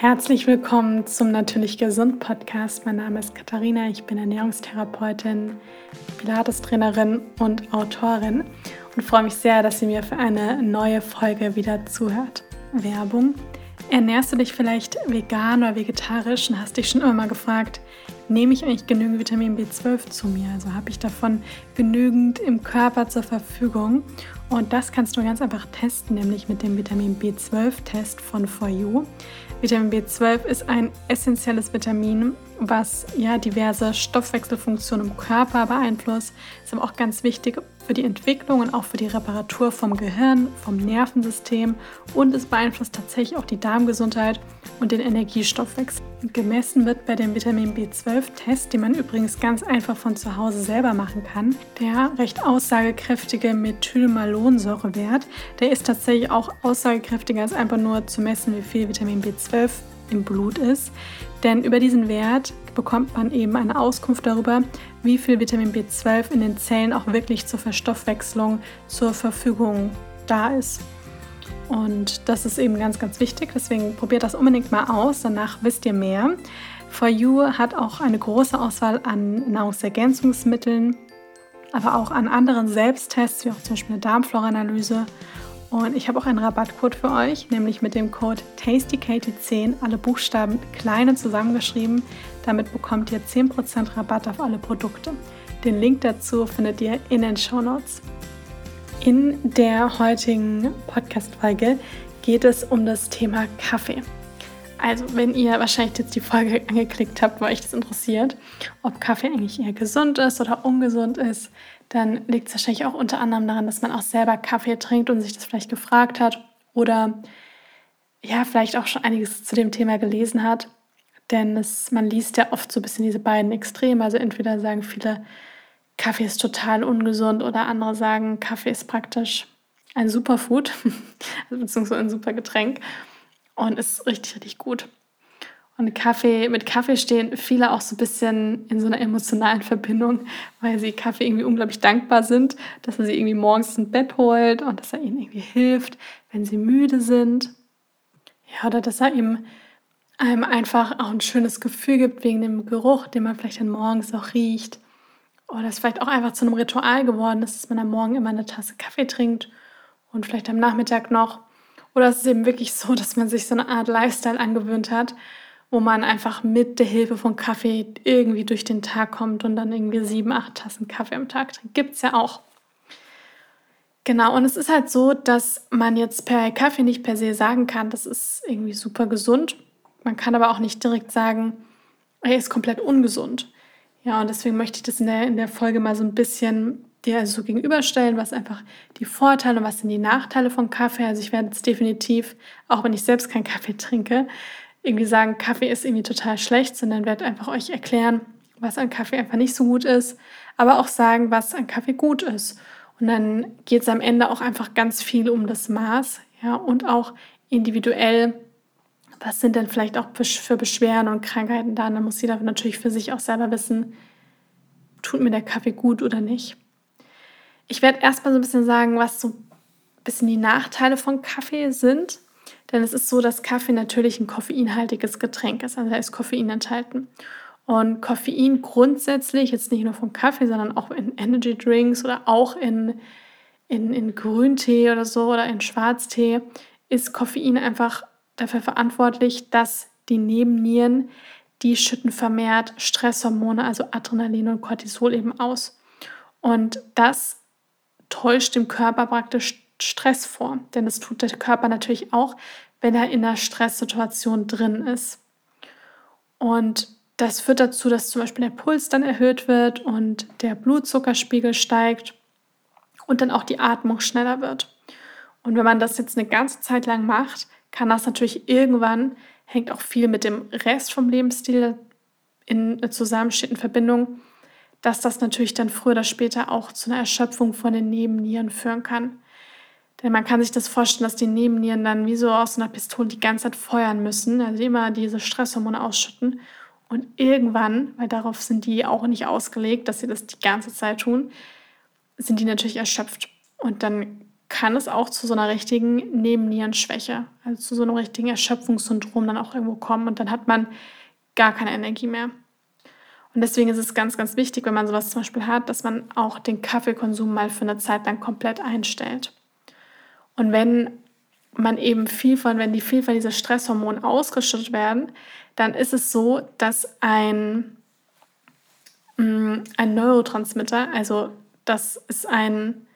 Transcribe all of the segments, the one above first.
Herzlich willkommen zum Natürlich Gesund Podcast. Mein Name ist Katharina, ich bin Ernährungstherapeutin, Pilates-Trainerin und Autorin und freue mich sehr, dass ihr mir für eine neue Folge wieder zuhört. Werbung. Ernährst du dich vielleicht vegan oder vegetarisch und hast dich schon immer mal gefragt, nehme ich eigentlich genügend Vitamin B12 zu mir? Also habe ich davon genügend im Körper zur Verfügung? Und das kannst du ganz einfach testen, nämlich mit dem Vitamin B12-Test von For You. Vitamin B12 ist ein essentielles Vitamin, was ja diverse Stoffwechselfunktionen im Körper beeinflusst. Ist aber auch ganz wichtig für die Entwicklung und auch für die Reparatur vom Gehirn, vom Nervensystem und es beeinflusst tatsächlich auch die Darmgesundheit und den Energiestoffwechsel. Gemessen wird bei dem Vitamin B12-Test, den man übrigens ganz einfach von zu Hause selber machen kann, der recht aussagekräftige Methylmalonsäurewert. Der ist tatsächlich auch aussagekräftiger als einfach nur zu messen, wie viel Vitamin B12 im Blut ist. Denn über diesen Wert bekommt man eben eine Auskunft darüber, wie viel Vitamin B12 in den Zellen auch wirklich zur Verstoffwechslung zur Verfügung da ist. Und das ist eben ganz, ganz wichtig. Deswegen probiert das unbedingt mal aus. Danach wisst ihr mehr. For You hat auch eine große Auswahl an Nahrungsergänzungsmitteln, aber auch an anderen Selbsttests, wie auch zum Beispiel eine Darmflora-Analyse und ich habe auch einen Rabattcode für euch, nämlich mit dem Code TastyKatie10, alle Buchstaben kleine zusammengeschrieben. Damit bekommt ihr 10% Rabatt auf alle Produkte. Den Link dazu findet ihr in den Show Notes. In der heutigen Podcast-Folge geht es um das Thema Kaffee. Also, wenn ihr wahrscheinlich jetzt die Folge angeklickt habt, weil euch das interessiert, ob Kaffee eigentlich eher gesund ist oder ungesund ist, dann liegt es wahrscheinlich auch unter anderem daran, dass man auch selber Kaffee trinkt und sich das vielleicht gefragt hat oder ja, vielleicht auch schon einiges zu dem Thema gelesen hat. Denn es, man liest ja oft so ein bisschen diese beiden Extreme. Also entweder sagen viele, Kaffee ist total ungesund oder andere sagen, Kaffee ist praktisch ein Superfood, beziehungsweise ein super Getränk und ist richtig, richtig gut. Und Kaffee, mit Kaffee stehen viele auch so ein bisschen in so einer emotionalen Verbindung, weil sie Kaffee irgendwie unglaublich dankbar sind, dass er sie irgendwie morgens ins Bett holt und dass er ihnen irgendwie hilft, wenn sie müde sind. Ja, oder dass er ihm einem einfach auch ein schönes Gefühl gibt wegen dem Geruch, den man vielleicht dann morgens auch riecht. Oder es vielleicht auch einfach zu einem Ritual geworden ist, dass man am Morgen immer eine Tasse Kaffee trinkt und vielleicht am Nachmittag noch. Oder es ist eben wirklich so, dass man sich so eine Art Lifestyle angewöhnt hat, wo man einfach mit der Hilfe von Kaffee irgendwie durch den Tag kommt und dann irgendwie sieben, acht Tassen Kaffee am Tag trinkt. Gibt es ja auch. Genau, und es ist halt so, dass man jetzt per Kaffee nicht per se sagen kann, das ist irgendwie super gesund. Man kann aber auch nicht direkt sagen, er ist komplett ungesund. Ja, und deswegen möchte ich das in der, in der Folge mal so ein bisschen dir also so gegenüberstellen, was einfach die Vorteile und was sind die Nachteile von Kaffee. Also ich werde jetzt definitiv, auch wenn ich selbst keinen Kaffee trinke, irgendwie sagen, Kaffee ist irgendwie total schlecht, sondern werde einfach euch erklären, was an Kaffee einfach nicht so gut ist, aber auch sagen, was an Kaffee gut ist. Und dann geht es am Ende auch einfach ganz viel um das Maß, ja, und auch individuell, was sind denn vielleicht auch für Beschwerden und Krankheiten da. Und dann muss jeder natürlich für sich auch selber wissen, tut mir der Kaffee gut oder nicht. Ich werde erstmal so ein bisschen sagen, was so ein bisschen die Nachteile von Kaffee sind denn es ist so, dass Kaffee natürlich ein koffeinhaltiges Getränk ist. Also da ist Koffein enthalten. Und Koffein grundsätzlich, jetzt nicht nur vom Kaffee, sondern auch in Energy Drinks oder auch in, in, in Grüntee oder so oder in Schwarztee, ist Koffein einfach dafür verantwortlich, dass die Nebennieren, die schütten vermehrt Stresshormone, also Adrenalin und Cortisol eben aus. Und das täuscht dem Körper praktisch Stress vor. Denn das tut der Körper natürlich auch, wenn er in einer Stresssituation drin ist. Und das führt dazu, dass zum Beispiel der Puls dann erhöht wird und der Blutzuckerspiegel steigt und dann auch die Atmung schneller wird. Und wenn man das jetzt eine ganze Zeit lang macht, kann das natürlich irgendwann, hängt auch viel mit dem Rest vom Lebensstil in Zusammensteht in Verbindung, dass das natürlich dann früher oder später auch zu einer Erschöpfung von den Nebennieren führen kann. Denn man kann sich das vorstellen, dass die Nebennieren dann wie so aus einer Pistole die ganze Zeit feuern müssen, also immer diese Stresshormone ausschütten. Und irgendwann, weil darauf sind die auch nicht ausgelegt, dass sie das die ganze Zeit tun, sind die natürlich erschöpft. Und dann kann es auch zu so einer richtigen Nebennierenschwäche, also zu so einem richtigen Erschöpfungssyndrom dann auch irgendwo kommen und dann hat man gar keine Energie mehr. Und deswegen ist es ganz, ganz wichtig, wenn man sowas zum Beispiel hat, dass man auch den Kaffeekonsum mal für eine Zeit lang komplett einstellt. Und wenn man eben viel von, wenn die viel von diesen Stresshormonen ausgeschüttet werden, dann ist es so, dass ein, mm, ein Neurotransmitter, also das ist ein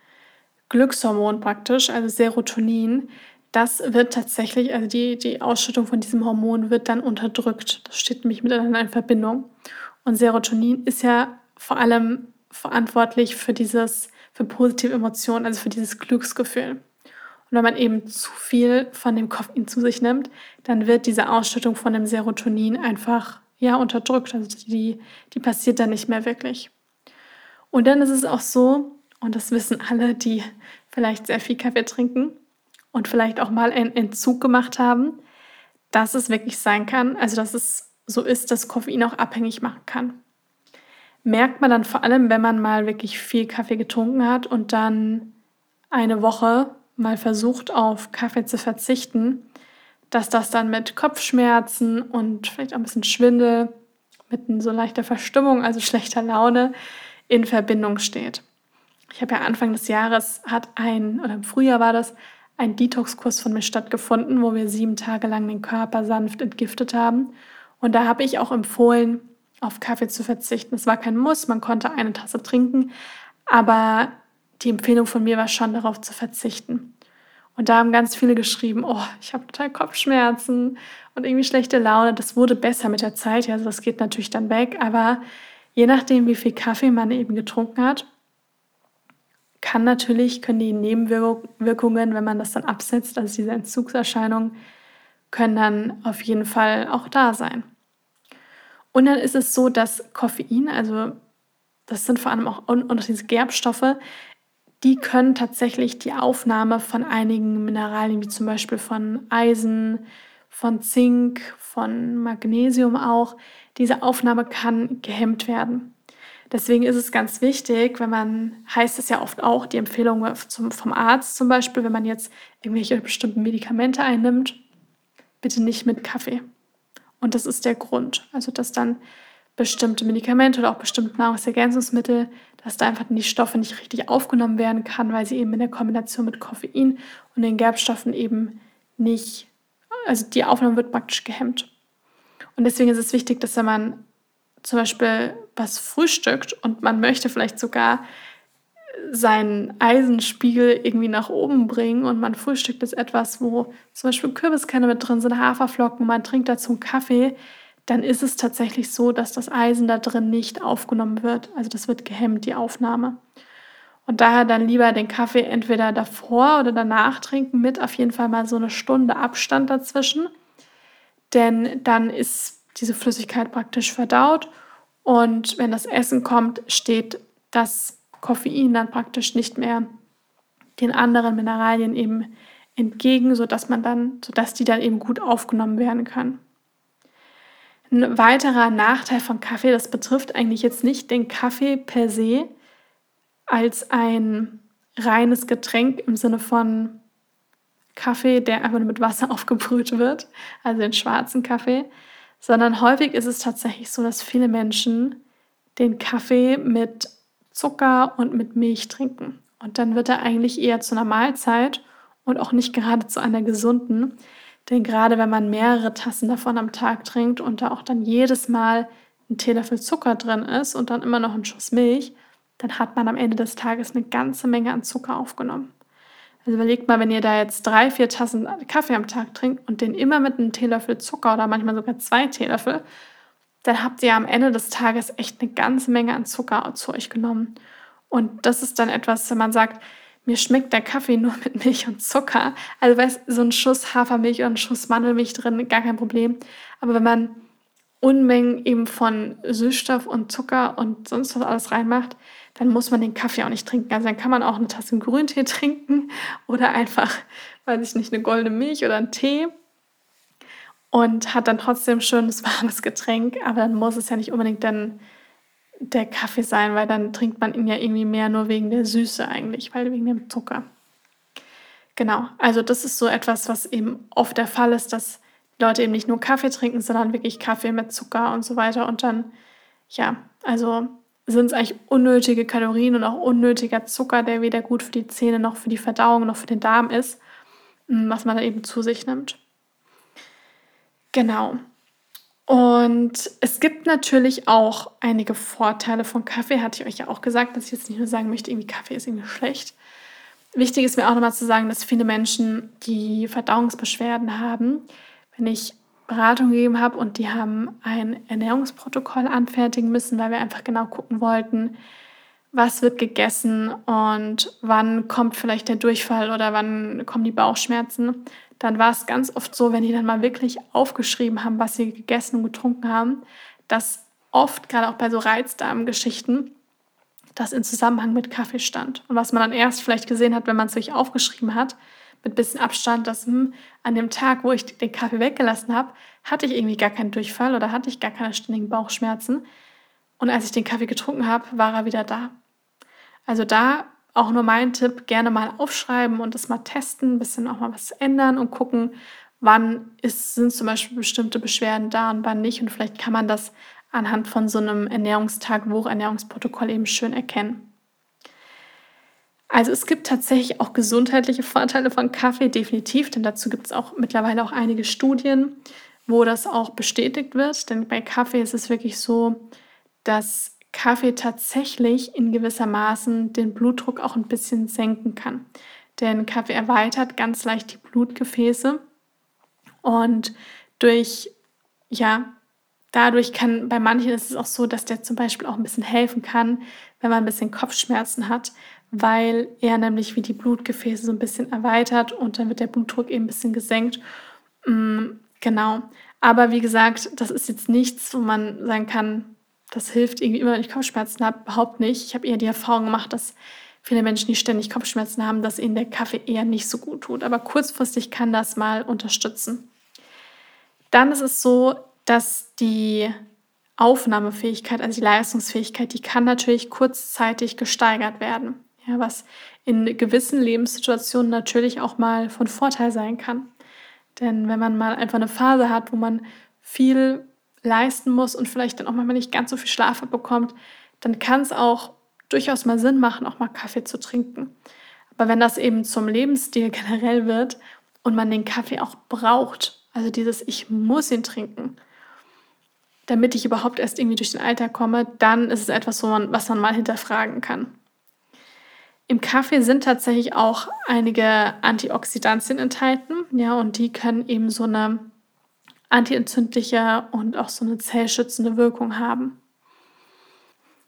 Glückshormon praktisch, also Serotonin, das wird tatsächlich, also die, die Ausschüttung von diesem Hormon wird dann unterdrückt. Das steht nämlich miteinander in Verbindung. Und Serotonin ist ja vor allem verantwortlich für dieses, für positive Emotionen, also für dieses Glücksgefühl. Und wenn man eben zu viel von dem Koffein zu sich nimmt, dann wird diese Ausschüttung von dem Serotonin einfach ja unterdrückt. Also die, die passiert dann nicht mehr wirklich. Und dann ist es auch so, und das wissen alle, die vielleicht sehr viel Kaffee trinken und vielleicht auch mal einen Entzug gemacht haben, dass es wirklich sein kann, also dass es so ist, dass Koffein auch abhängig machen kann. Merkt man dann vor allem, wenn man mal wirklich viel Kaffee getrunken hat und dann eine Woche mal versucht, auf Kaffee zu verzichten, dass das dann mit Kopfschmerzen und vielleicht auch ein bisschen Schwindel, mit so leichter Verstimmung, also schlechter Laune, in Verbindung steht. Ich habe ja Anfang des Jahres hat ein, oder im Frühjahr war das, ein Detox-Kurs von mir stattgefunden, wo wir sieben Tage lang den Körper sanft entgiftet haben. Und da habe ich auch empfohlen, auf Kaffee zu verzichten. Es war kein Muss, man konnte eine Tasse trinken, aber die Empfehlung von mir war schon, darauf zu verzichten. Und da haben ganz viele geschrieben, oh, ich habe total Kopfschmerzen und irgendwie schlechte Laune. Das wurde besser mit der Zeit, also das geht natürlich dann weg, aber je nachdem, wie viel Kaffee man eben getrunken hat, kann natürlich, können die Nebenwirkungen, wenn man das dann absetzt, also diese Entzugserscheinungen, können dann auf jeden Fall auch da sein. Und dann ist es so, dass Koffein, also das sind vor allem auch und, und diese Gerbstoffe, die können tatsächlich die Aufnahme von einigen Mineralien, wie zum Beispiel von Eisen, von Zink, von Magnesium auch, diese Aufnahme kann gehemmt werden. Deswegen ist es ganz wichtig, wenn man, heißt es ja oft auch, die Empfehlung zum, vom Arzt zum Beispiel, wenn man jetzt irgendwelche bestimmten Medikamente einnimmt, bitte nicht mit Kaffee. Und das ist der Grund. Also, dass dann bestimmte Medikamente oder auch bestimmte Nahrungsergänzungsmittel, dass da einfach die Stoffe nicht richtig aufgenommen werden kann, weil sie eben in der Kombination mit Koffein und den Gerbstoffen eben nicht, also die Aufnahme wird praktisch gehemmt. Und deswegen ist es wichtig, dass wenn man zum Beispiel was frühstückt und man möchte vielleicht sogar seinen Eisenspiegel irgendwie nach oben bringen und man frühstückt ist etwas, wo zum Beispiel Kürbiskerne mit drin sind, Haferflocken, man trinkt dazu einen Kaffee, dann ist es tatsächlich so, dass das Eisen da drin nicht aufgenommen wird. Also das wird gehemmt, die Aufnahme. Und daher dann lieber den Kaffee entweder davor oder danach trinken, mit auf jeden Fall mal so eine Stunde Abstand dazwischen. Denn dann ist diese Flüssigkeit praktisch verdaut und wenn das Essen kommt, steht das Koffein dann praktisch nicht mehr den anderen Mineralien eben entgegen, sodass man dann, sodass die dann eben gut aufgenommen werden können. Ein weiterer Nachteil von Kaffee, das betrifft eigentlich jetzt nicht den Kaffee per se als ein reines Getränk im Sinne von Kaffee, der einfach nur mit Wasser aufgebrüht wird, also den schwarzen Kaffee, sondern häufig ist es tatsächlich so, dass viele Menschen den Kaffee mit Zucker und mit Milch trinken. Und dann wird er eigentlich eher zu einer Mahlzeit und auch nicht gerade zu einer gesunden. Denn gerade wenn man mehrere Tassen davon am Tag trinkt und da auch dann jedes Mal ein Teelöffel Zucker drin ist und dann immer noch ein Schuss Milch, dann hat man am Ende des Tages eine ganze Menge an Zucker aufgenommen. Also überlegt mal, wenn ihr da jetzt drei, vier Tassen Kaffee am Tag trinkt und den immer mit einem Teelöffel Zucker oder manchmal sogar zwei Teelöffel, dann habt ihr am Ende des Tages echt eine ganze Menge an Zucker zu euch genommen. Und das ist dann etwas, wenn man sagt, mir schmeckt der Kaffee nur mit Milch und Zucker. Also weißt, so ein Schuss Hafermilch oder ein Schuss Mandelmilch drin, gar kein Problem. Aber wenn man Unmengen eben von Süßstoff und Zucker und sonst was alles reinmacht, dann muss man den Kaffee auch nicht trinken. Also dann kann man auch eine Tasse Grüntee trinken oder einfach, weiß ich nicht, eine goldene Milch oder einen Tee und hat dann trotzdem schönes warmes Getränk. Aber dann muss es ja nicht unbedingt dann der Kaffee sein, weil dann trinkt man ihn ja irgendwie mehr nur wegen der Süße eigentlich, weil wegen dem Zucker. Genau, also das ist so etwas, was eben oft der Fall ist, dass Leute eben nicht nur Kaffee trinken, sondern wirklich Kaffee mit Zucker und so weiter. Und dann, ja, also sind es eigentlich unnötige Kalorien und auch unnötiger Zucker, der weder gut für die Zähne noch für die Verdauung noch für den Darm ist, was man da eben zu sich nimmt. Genau. Und es gibt natürlich auch einige Vorteile von Kaffee, hatte ich euch ja auch gesagt, dass ich jetzt nicht nur sagen möchte, irgendwie Kaffee ist irgendwie schlecht. Wichtig ist mir auch nochmal zu sagen, dass viele Menschen, die Verdauungsbeschwerden haben, wenn ich Beratung gegeben habe und die haben ein Ernährungsprotokoll anfertigen müssen, weil wir einfach genau gucken wollten, was wird gegessen und wann kommt vielleicht der Durchfall oder wann kommen die Bauchschmerzen. Dann war es ganz oft so, wenn die dann mal wirklich aufgeschrieben haben, was sie gegessen und getrunken haben, dass oft, gerade auch bei so Reizdarmgeschichten, das in Zusammenhang mit Kaffee stand. Und was man dann erst vielleicht gesehen hat, wenn man es sich aufgeschrieben hat, mit bisschen Abstand, dass hm, an dem Tag, wo ich den Kaffee weggelassen habe, hatte ich irgendwie gar keinen Durchfall oder hatte ich gar keine ständigen Bauchschmerzen. Und als ich den Kaffee getrunken habe, war er wieder da. Also da auch nur mein Tipp, gerne mal aufschreiben und das mal testen, ein bisschen auch mal was ändern und gucken, wann ist, sind zum Beispiel bestimmte Beschwerden da und wann nicht. Und vielleicht kann man das anhand von so einem Ernährungstagbuch, Ernährungsprotokoll eben schön erkennen. Also es gibt tatsächlich auch gesundheitliche Vorteile von Kaffee, definitiv, denn dazu gibt es auch mittlerweile auch einige Studien, wo das auch bestätigt wird. Denn bei Kaffee ist es wirklich so, dass Kaffee tatsächlich in gewisser Maßen den Blutdruck auch ein bisschen senken kann. Denn Kaffee erweitert ganz leicht die Blutgefäße und durch, ja, dadurch kann, bei manchen ist es auch so, dass der zum Beispiel auch ein bisschen helfen kann, wenn man ein bisschen Kopfschmerzen hat, weil er nämlich wie die Blutgefäße so ein bisschen erweitert und dann wird der Blutdruck eben ein bisschen gesenkt. Mm, genau. Aber wie gesagt, das ist jetzt nichts, wo man sagen kann, das hilft irgendwie immer, wenn ich Kopfschmerzen habe. Überhaupt nicht. Ich habe eher die Erfahrung gemacht, dass viele Menschen, die ständig Kopfschmerzen haben, dass ihnen der Kaffee eher nicht so gut tut. Aber kurzfristig kann das mal unterstützen. Dann ist es so, dass die Aufnahmefähigkeit, also die Leistungsfähigkeit, die kann natürlich kurzzeitig gesteigert werden. Ja, was in gewissen Lebenssituationen natürlich auch mal von Vorteil sein kann. Denn wenn man mal einfach eine Phase hat, wo man viel leisten muss und vielleicht dann auch manchmal nicht ganz so viel Schlaf bekommt, dann kann es auch durchaus mal Sinn machen, auch mal Kaffee zu trinken. Aber wenn das eben zum Lebensstil generell wird und man den Kaffee auch braucht, also dieses Ich muss ihn trinken, damit ich überhaupt erst irgendwie durch den Alltag komme, dann ist es etwas, was man mal hinterfragen kann. Im Kaffee sind tatsächlich auch einige Antioxidantien enthalten, ja, und die können eben so eine antientzündliche und auch so eine zellschützende Wirkung haben.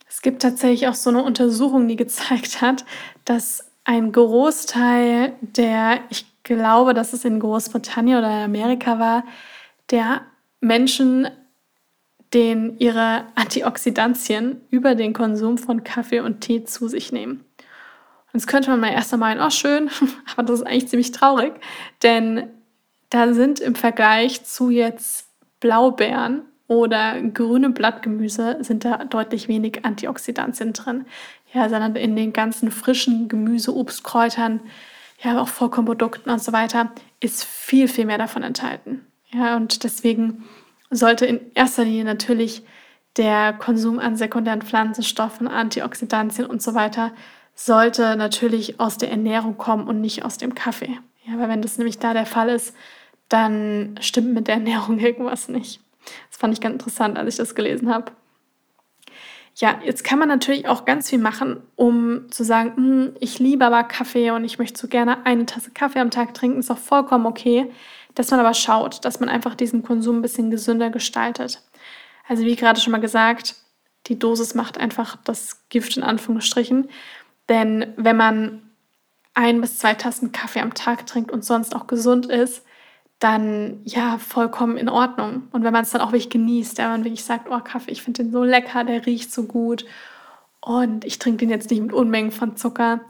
Es gibt tatsächlich auch so eine Untersuchung, die gezeigt hat, dass ein Großteil der, ich glaube, dass es in Großbritannien oder Amerika war, der Menschen, denen ihre Antioxidantien über den Konsum von Kaffee und Tee zu sich nehmen. Und jetzt könnte man mal erst einmal meinen, oh schön, aber das ist eigentlich ziemlich traurig, denn da sind im Vergleich zu jetzt Blaubeeren oder grüne Blattgemüse sind da deutlich wenig Antioxidantien drin. Ja, sondern in den ganzen frischen Gemüse, Obstkräutern, ja, auch Vollkornprodukten und so weiter ist viel, viel mehr davon enthalten. Ja, und deswegen sollte in erster Linie natürlich der Konsum an sekundären Pflanzenstoffen, Antioxidantien und so weiter sollte natürlich aus der Ernährung kommen und nicht aus dem Kaffee. Ja, weil wenn das nämlich da der Fall ist, dann stimmt mit der Ernährung irgendwas nicht. Das fand ich ganz interessant, als ich das gelesen habe. Ja, jetzt kann man natürlich auch ganz viel machen, um zu sagen, hm, ich liebe aber Kaffee und ich möchte so gerne eine Tasse Kaffee am Tag trinken, ist auch vollkommen okay, dass man aber schaut, dass man einfach diesen Konsum ein bisschen gesünder gestaltet. Also wie gerade schon mal gesagt, die Dosis macht einfach das Gift in Anführungsstrichen. Denn wenn man ein bis zwei Tassen Kaffee am Tag trinkt und sonst auch gesund ist, dann ja, vollkommen in Ordnung. Und wenn man es dann auch wirklich genießt, wenn man wirklich sagt, oh Kaffee, ich finde den so lecker, der riecht so gut und ich trinke den jetzt nicht mit Unmengen von Zucker,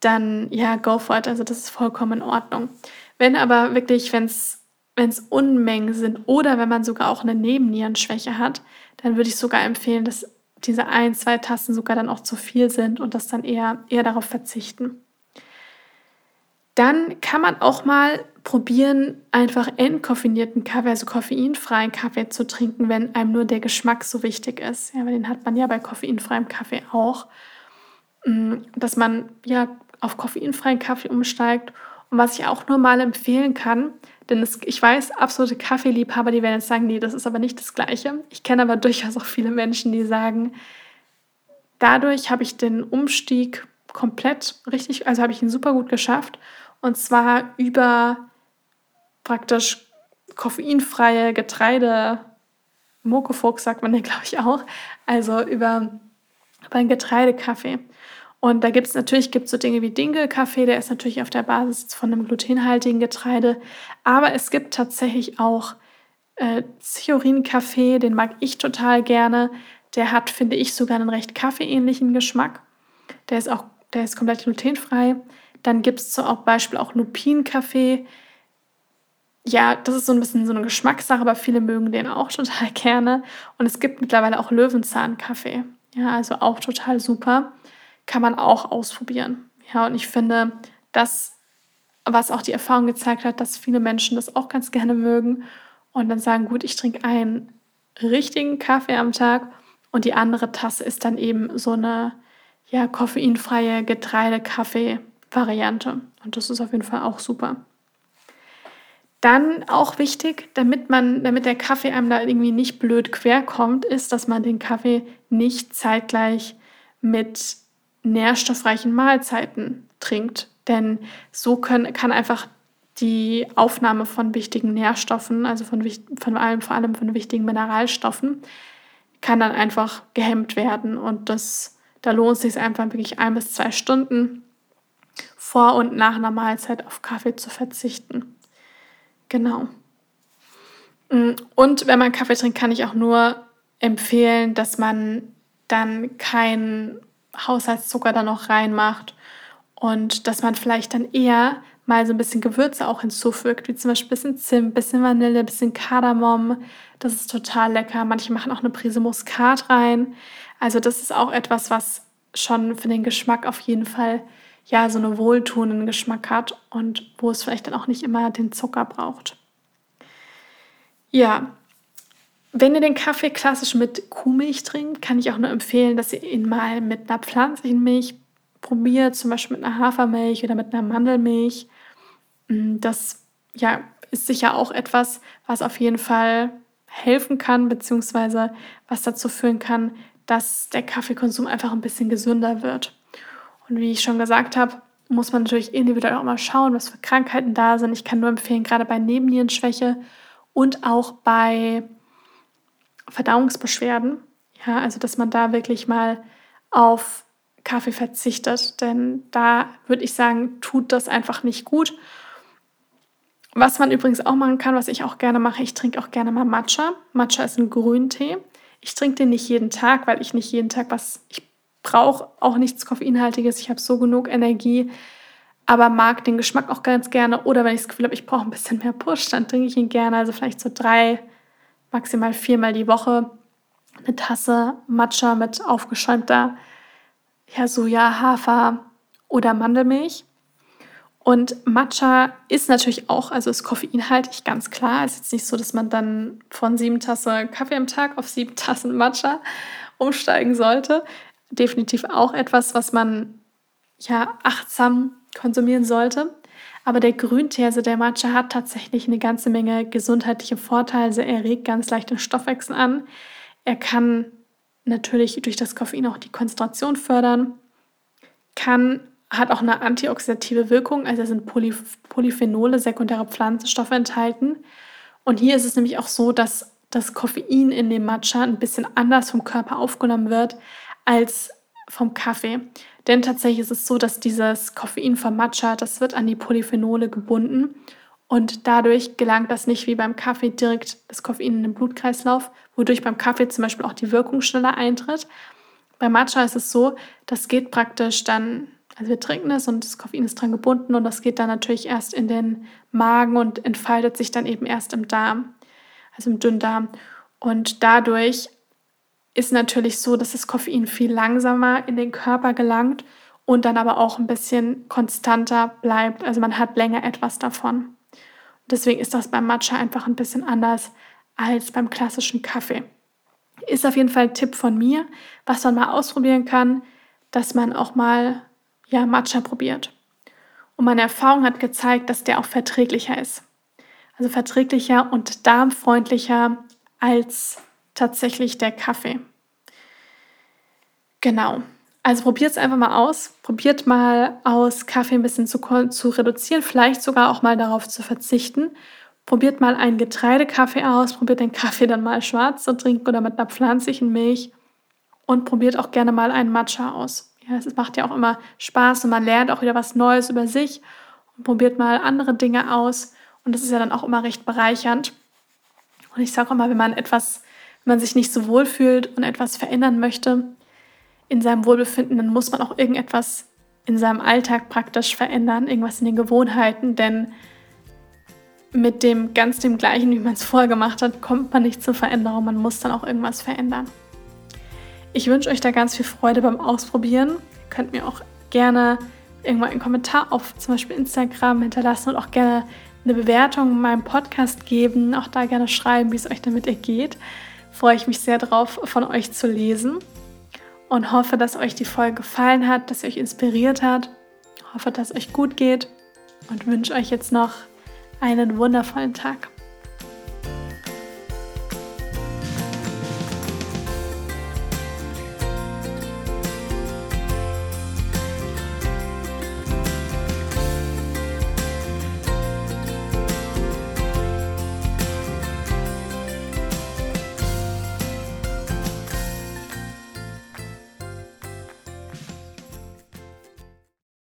dann ja, go for it. Also das ist vollkommen in Ordnung. Wenn aber wirklich, wenn es wenn es Unmengen sind oder wenn man sogar auch eine Nebennierenschwäche hat, dann würde ich sogar empfehlen, dass diese ein, zwei Tassen sogar dann auch zu viel sind und das dann eher, eher darauf verzichten. Dann kann man auch mal probieren, einfach entkoffinierten Kaffee, also koffeinfreien Kaffee zu trinken, wenn einem nur der Geschmack so wichtig ist. Ja, weil den hat man ja bei koffeinfreiem Kaffee auch. Mm, dass man ja auf koffeinfreien Kaffee umsteigt. Und was ich auch nur mal empfehlen kann, denn es, ich weiß, absolute Kaffeeliebhaber, die werden jetzt sagen, nee, das ist aber nicht das Gleiche. Ich kenne aber durchaus auch viele Menschen, die sagen, dadurch habe ich den Umstieg komplett richtig, also habe ich ihn super gut geschafft. Und zwar über praktisch koffeinfreie Getreide, Mokofox sagt man ja, glaube ich, auch. Also über, über einen Getreidekaffee. Und da gibt es natürlich gibt's so Dinge wie Dinkelkaffee, der ist natürlich auf der Basis von einem glutenhaltigen Getreide. Aber es gibt tatsächlich auch äh, Ziorin-Kaffee, den mag ich total gerne. Der hat, finde ich, sogar einen recht kaffeeähnlichen Geschmack. Der ist auch, der ist komplett glutenfrei. Dann gibt es zum Beispiel auch Lupin-Kaffee. Ja, das ist so ein bisschen so eine Geschmackssache, aber viele mögen den auch total gerne. Und es gibt mittlerweile auch Löwenzahn-Kaffee. Ja, also auch total super kann man auch ausprobieren. Ja, und ich finde, das, was auch die Erfahrung gezeigt hat, dass viele Menschen das auch ganz gerne mögen und dann sagen, gut, ich trinke einen richtigen Kaffee am Tag und die andere Tasse ist dann eben so eine ja, koffeinfreie Getreide-Kaffee-Variante. Und das ist auf jeden Fall auch super. Dann auch wichtig, damit man, damit der Kaffee einem da irgendwie nicht blöd quer kommt, ist, dass man den Kaffee nicht zeitgleich mit nährstoffreichen Mahlzeiten trinkt. Denn so können, kann einfach die Aufnahme von wichtigen Nährstoffen, also von, von allem, vor allem von wichtigen Mineralstoffen, kann dann einfach gehemmt werden. Und das, da lohnt es sich einfach wirklich ein bis zwei Stunden vor und nach einer Mahlzeit auf Kaffee zu verzichten. Genau. Mm, und wenn man Kaffee trinkt, kann ich auch nur empfehlen, dass man dann kein Haushaltszucker da noch reinmacht und dass man vielleicht dann eher mal so ein bisschen Gewürze auch hinzufügt, wie zum Beispiel ein bisschen Zimt, ein bisschen Vanille, ein bisschen Kardamom. Das ist total lecker. Manche machen auch eine Prise Muskat rein. Also das ist auch etwas, was schon für den Geschmack auf jeden Fall ja so einen wohltuenden Geschmack hat und wo es vielleicht dann auch nicht immer den Zucker braucht. Ja, wenn ihr den Kaffee klassisch mit Kuhmilch trinkt, kann ich auch nur empfehlen, dass ihr ihn mal mit einer pflanzlichen Milch probiert, zum Beispiel mit einer Hafermilch oder mit einer Mandelmilch. Mm, das ja, ist sicher auch etwas, was auf jeden Fall helfen kann, beziehungsweise was dazu führen kann, dass der Kaffeekonsum einfach ein bisschen gesünder wird. Und wie ich schon gesagt habe, muss man natürlich individuell auch mal schauen, was für Krankheiten da sind. Ich kann nur empfehlen, gerade bei Nebennierenschwäche und auch bei Verdauungsbeschwerden. Ja, also dass man da wirklich mal auf Kaffee verzichtet, denn da würde ich sagen, tut das einfach nicht gut. Was man übrigens auch machen kann, was ich auch gerne mache, ich trinke auch gerne mal Matcha. Matcha ist ein Grüntee. Ich trinke den nicht jeden Tag, weil ich nicht jeden Tag was, ich brauche auch nichts Koffeinhaltiges, ich habe so genug Energie, aber mag den Geschmack auch ganz gerne. Oder wenn ich das Gefühl habe, ich brauche ein bisschen mehr Push, dann trinke ich ihn gerne, also vielleicht so drei, maximal viermal die Woche eine Tasse Matcha mit aufgeschäumter ja, Soja, Hafer oder Mandelmilch. Und Matcha ist natürlich auch, also ist koffeinhaltig, ganz klar. Es ist jetzt nicht so, dass man dann von sieben Tassen Kaffee am Tag auf sieben Tassen Matcha umsteigen sollte. Definitiv auch etwas, was man ja achtsam konsumieren sollte. Aber der Grüntee, also der Matcha, hat tatsächlich eine ganze Menge gesundheitliche Vorteile. Also er regt ganz leicht den Stoffwechsel an. Er kann natürlich durch das Koffein auch die Konzentration fördern, kann, hat auch eine antioxidative Wirkung, also sind Poly, Polyphenole, sekundäre Pflanzenstoffe enthalten. Und hier ist es nämlich auch so, dass das Koffein in dem Matcha ein bisschen anders vom Körper aufgenommen wird als vom Kaffee. Denn tatsächlich ist es so, dass dieses Koffein vom Matcha, das wird an die Polyphenole gebunden und dadurch gelangt das nicht wie beim Kaffee direkt das Koffein in den Blutkreislauf, wodurch beim Kaffee zum Beispiel auch die Wirkung schneller eintritt. Beim Matcha ist es so, das geht praktisch dann, also wir trinken es und das Koffein ist dran gebunden und das geht dann natürlich erst in den Magen und entfaltet sich dann eben erst im Darm, also im Dünndarm. Und dadurch ist natürlich so, dass das Koffein viel langsamer in den Körper gelangt und dann aber auch ein bisschen konstanter bleibt. Also man hat länger etwas davon. Deswegen ist das beim Matcha einfach ein bisschen anders als beim klassischen Kaffee. Ist auf jeden Fall ein Tipp von mir, was man mal ausprobieren kann, dass man auch mal ja, Matcha probiert. Und meine Erfahrung hat gezeigt, dass der auch verträglicher ist. Also verträglicher und darmfreundlicher als tatsächlich der Kaffee. Genau. Also probiert es einfach mal aus. Probiert mal aus, Kaffee ein bisschen zu, zu reduzieren, vielleicht sogar auch mal darauf zu verzichten. Probiert mal einen Getreidekaffee aus, probiert den Kaffee dann mal schwarz zu trinken oder mit einer pflanzlichen Milch und probiert auch gerne mal einen Matcha aus. Ja, es macht ja auch immer Spaß und man lernt auch wieder was Neues über sich und probiert mal andere Dinge aus und das ist ja dann auch immer recht bereichernd. Und ich sage auch immer, wenn man etwas, wenn man sich nicht so wohl fühlt und etwas verändern möchte, in seinem Wohlbefinden, dann muss man auch irgendetwas in seinem Alltag praktisch verändern, irgendwas in den Gewohnheiten, denn mit dem ganz dem gleichen, wie man es vorher gemacht hat, kommt man nicht zur Veränderung. Man muss dann auch irgendwas verändern. Ich wünsche euch da ganz viel Freude beim Ausprobieren. Ihr könnt mir auch gerne irgendwann einen Kommentar auf zum Beispiel Instagram hinterlassen und auch gerne eine Bewertung in meinem Podcast geben. Auch da gerne schreiben, wie es euch damit ergeht. Freue ich mich sehr drauf, von euch zu lesen und hoffe, dass euch die Folge gefallen hat, dass sie euch inspiriert hat. Hoffe, dass es euch gut geht und wünsche euch jetzt noch einen wundervollen Tag.